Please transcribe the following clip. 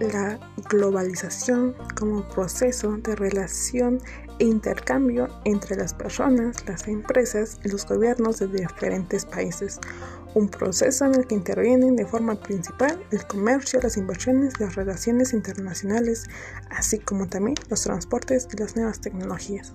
la globalización como proceso de relación e intercambio entre las personas, las empresas y los gobiernos de diferentes países. Un proceso en el que intervienen de forma principal el comercio, las inversiones, las relaciones internacionales, así como también los transportes y las nuevas tecnologías.